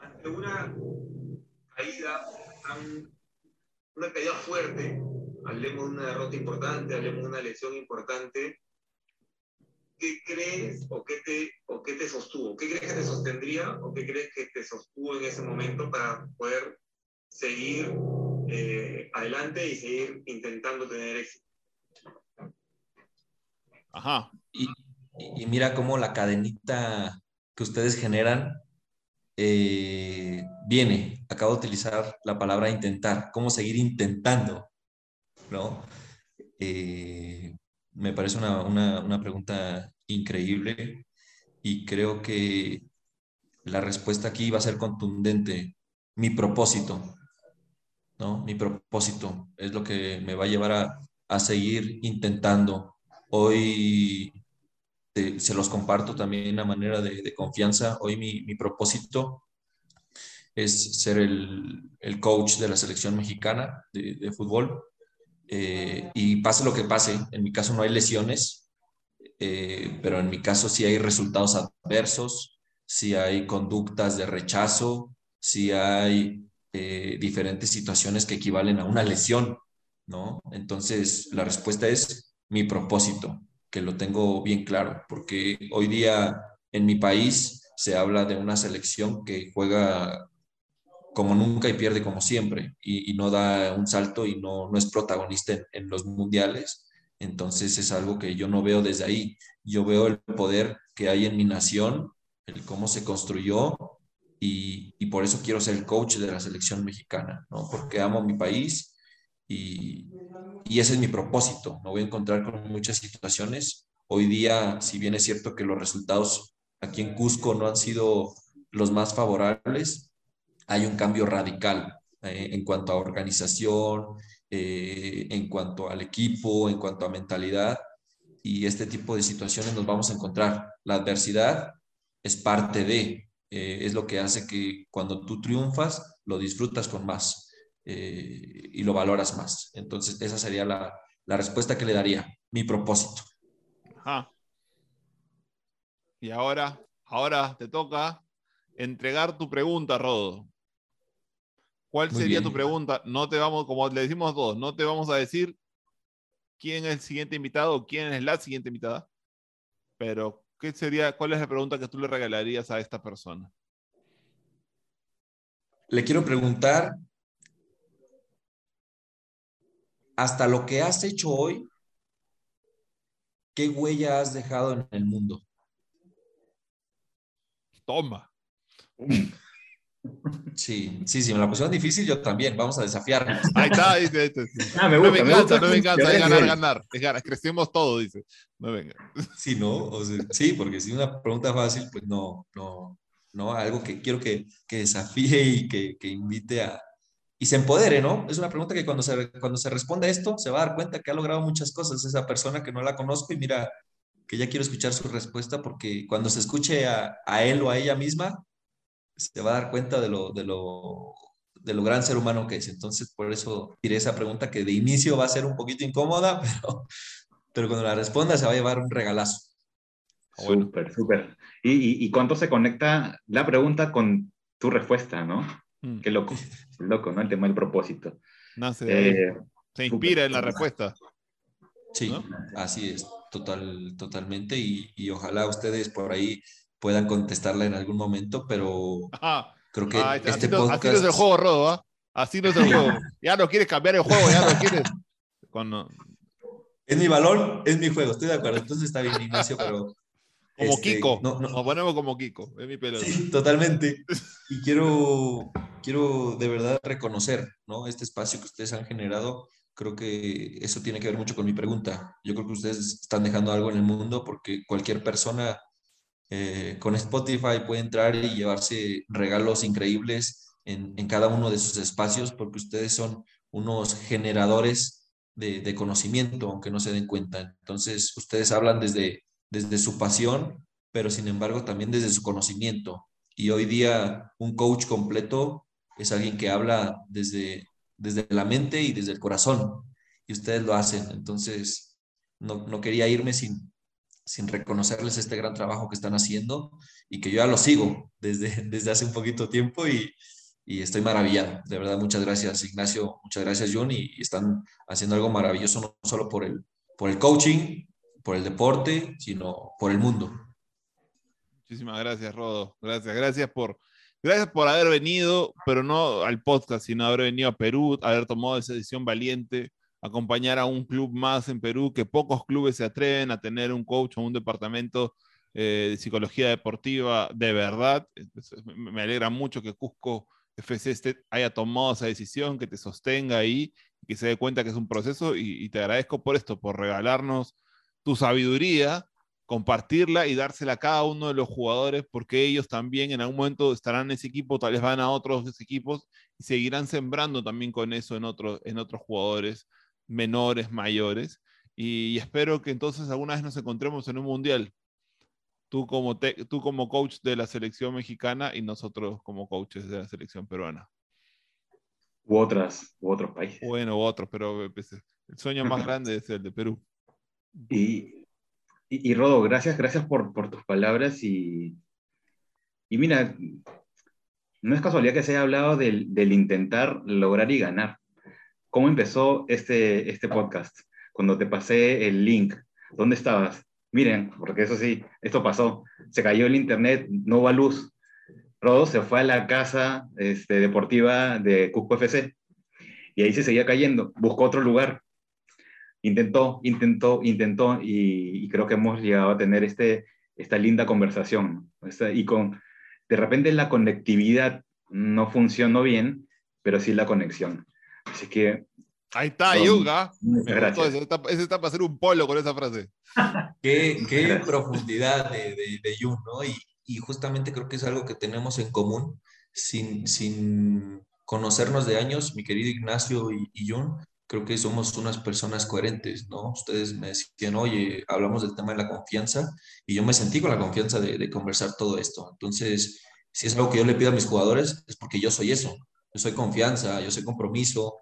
Ante una caída, una caída fuerte, hablemos de una derrota importante, hablemos de una lesión importante, ¿qué crees o qué, te, o qué te sostuvo? ¿Qué crees que te sostendría o qué crees que te sostuvo en ese momento para poder seguir eh, adelante y seguir intentando tener éxito. Ajá. Y, mira cómo la cadenita que ustedes generan eh, viene, acabo de utilizar la palabra intentar, cómo seguir intentando, ¿no? Eh, me parece una, una pregunta increíble y creo que la respuesta aquí va a ser contundente. Mi propósito, ¿no? Mi propósito es lo que me va a llevar a, a seguir intentando. Hoy se los comparto también a manera de, confianza. Hoy mi, propósito es ser el, el, coach de la selección mexicana de, de fútbol. Eh, y pase lo que pase, en mi caso no hay lesiones, eh, pero en mi caso sí hay resultados adversos, sí hay conductas de rechazo, sí hay eh, diferentes situaciones que equivalen a una lesión, ¿no? Entonces, la respuesta es mi propósito. Que lo tengo bien claro, porque hoy día en mi país se habla de una selección que juega como nunca y pierde como siempre y, no da un salto y no, no es protagonista en, los mundiales. Entonces es algo que yo no veo desde ahí. Yo veo el poder que hay en mi nación, el cómo se construyó y, y por eso quiero ser el coach de la selección mexicana, ¿no? Porque amo mi país y, y ese es mi propósito. Me voy a encontrar con muchas situaciones. Hoy día, si bien es cierto que los resultados aquí en Cusco no han sido los más favorables, hay un cambio radical eh, en cuanto a organización, eh, en cuanto al equipo, en cuanto a mentalidad. Y este tipo de situaciones nos vamos a encontrar. La adversidad es parte de, eh, es lo que hace que cuando tú triunfas, lo disfrutas con más. Eh, y lo valoras más. Entonces, esa sería la, respuesta que le daría, mi propósito. Y ahora, ahora te toca entregar tu pregunta, Rodo. ¿Cuál sería tu pregunta? No te vamos, como le decimos a todos, no te vamos a decir quién es el siguiente invitado o quién es la siguiente invitada, pero ¿qué sería, cuál es la pregunta que tú le regalarías a esta persona? Le quiero preguntar hasta lo que has hecho hoy, ¿qué huella has dejado en el mundo? Toma. Sí, sí, sí, me la pusieron difícil, yo también. Vamos a desafiarnos. Ahí está, dice. Ah, me gusta, no me encanta, no me encanta. Es ganar, ganar. Es ganar. Crecemos todo, dice. No venga. Sí, ¿no? sí, porque si una pregunta fácil, pues no, no, no. Algo que quiero que, que desafíe y que, que invite a, y se empodere, ¿no? Es una pregunta que cuando se, cuando se responde a esto, se va a dar cuenta que ha logrado muchas cosas esa persona que no la conozco y mira, que ya quiero escuchar su respuesta porque cuando se escuche a, a él o a ella misma, se va a dar cuenta de lo, de lo, de lo gran ser humano que es. Entonces, por eso tiré esa pregunta que de inicio va a ser un poquito incómoda, pero, pero cuando la responda se va a llevar un regalazo. Súper, súper. ¿Y, y cuánto se conecta la pregunta con tu respuesta, no? Mm. Qué loco, loco, ¿no? El tema del propósito. Eh, se inspira en la respuesta. Sí, así es, total, totalmente. Y, ojalá ustedes por ahí puedan contestarla en algún momento, pero creo que este podcast... así no es el juego, Rodo, ¿ah? Así no es el juego. Ya no quieres cambiar el juego, ya no quieres... Cuando... Es mi balón, es mi juego, estoy de acuerdo. Entonces está bien, Ignacio, pero como este, Kiko. No, Nos ponemos como Kiko. Es mi pelota. Sí, totalmente. Y quiero, quiero de verdad reconocer ¿no? este espacio que ustedes han generado. Creo que eso tiene que ver mucho con mi pregunta. Yo creo que ustedes están dejando algo en el mundo porque cualquier persona eh, con Spotify puede entrar y llevarse regalos increíbles en, en, cada uno de sus espacios porque ustedes son unos generadores de, de conocimiento, aunque no se den cuenta. Entonces, ustedes hablan desde desde su pasión, pero sin embargo también desde su conocimiento. Y hoy día un coach completo es alguien que habla desde, desde la mente y desde el corazón. Y ustedes lo hacen. Entonces, no, no quería irme sin, sin reconocerles este gran trabajo que están haciendo y que yo ya lo sigo desde, desde hace un poquito tiempo y, y estoy maravillado. De verdad, muchas gracias Ignacio, muchas gracias John y, están haciendo algo maravilloso no solo por el, por el coaching, por el deporte, sino por el mundo. Muchísimas gracias, Rodo. Gracias, gracias por, gracias por haber venido, pero no al podcast, sino haber venido a Perú, haber tomado esa decisión valiente, acompañar a un club más en Perú, que pocos clubes se atreven a tener un coach o un departamento eh, de psicología deportiva de verdad. me alegra mucho que Cusco FC este haya tomado esa decisión, que te sostenga ahí, que se dé cuenta que es un proceso y, y te agradezco por esto, por regalarnos tu sabiduría, compartirla y dársela a cada uno de los jugadores, porque ellos también en algún momento estarán en ese equipo, tal vez van a otros equipos y seguirán sembrando también con eso en, otros en otros jugadores menores, mayores. Y, espero que entonces alguna vez nos encontremos en un mundial. Tú como, tú como coach de la selección mexicana y nosotros como coaches de la selección peruana. U otras, u otros países. Bueno, u otros, pero pues, el sueño más grande es el de Perú. Y, y, Rodo, gracias, gracias por, por tus palabras y, y mira, no es casualidad que se haya hablado del, del, intentar lograr y ganar. ¿Cómo empezó este, este podcast? Cuando te pasé el link ¿dónde estabas? Miren, porque eso sí, esto pasó, se cayó el internet, no hubo luz. Rodo se fue a la casa este, deportiva de Cusco FC y ahí se seguía cayendo, buscó otro lugar. Intentó, intentó, intentó y, creo que hemos llegado a tener este, esta linda conversación. y con, de repente la conectividad no funcionó bien, pero sí la conexión. Así que... Ahí está, Yuga. Gracias. Ese está, está, para hacer un polo con esa frase. qué, qué profundidad de, de, de ¿no? Y, y, justamente creo que es algo que tenemos en común, sin, sin conocernos de años, mi querido Ignacio y, y Jun, creo que somos unas personas coherentes, ¿no? Ustedes me decían, oye, hablamos del tema de la confianza, y yo me sentí con la confianza de, de conversar todo esto. Entonces, si es algo que yo le pido a mis jugadores, es porque yo soy eso. Yo soy confianza, yo soy compromiso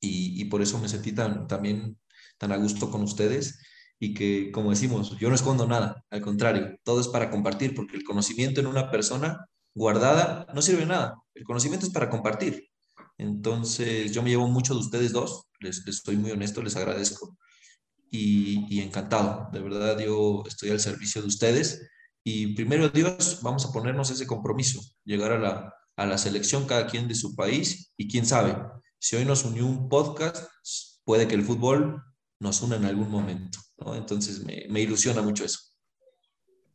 y, por eso me sentí tan, también tan a gusto con ustedes y que, como decimos, yo no escondo nada, al contrario, todo es para compartir, porque el conocimiento en una persona guardada no sirve nada, el conocimiento es para compartir. Entonces, yo me llevo mucho de ustedes dos, les, estoy muy honesto, les agradezco y, y encantado, de verdad yo estoy al servicio de ustedes y primero Dios, vamos a ponernos ese compromiso, llegar a la, a la selección cada quien de su país y quién sabe, si hoy nos unió un podcast, puede que el fútbol nos una en algún momento, ¿no? Entonces me, me ilusiona mucho eso.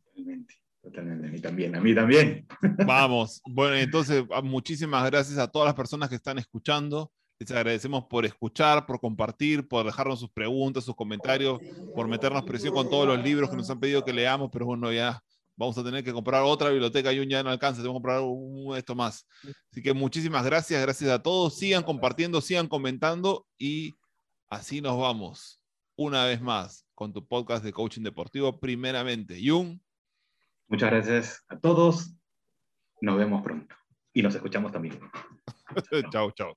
Totalmente, a mí también, a mí también. Vamos, bueno, entonces ah, muchísimas gracias a todas las personas que están escuchando. Les agradecemos por escuchar, por compartir, por dejarnos sus preguntas, sus comentarios, por meternos presión con todos los libros que nos han pedido que leamos, pero bueno, ya vamos a tener que comprar otra biblioteca y un ya no alcanza, tengo que comprar un, esto más. Así que muchísimas gracias, gracias a todos. Sigan compartiendo, sigan comentando y así nos vamos una vez más con tu podcast de coaching deportivo, primeramente. Jung. Muchas gracias a todos. Nos vemos pronto y nos escuchamos también. chao, chao.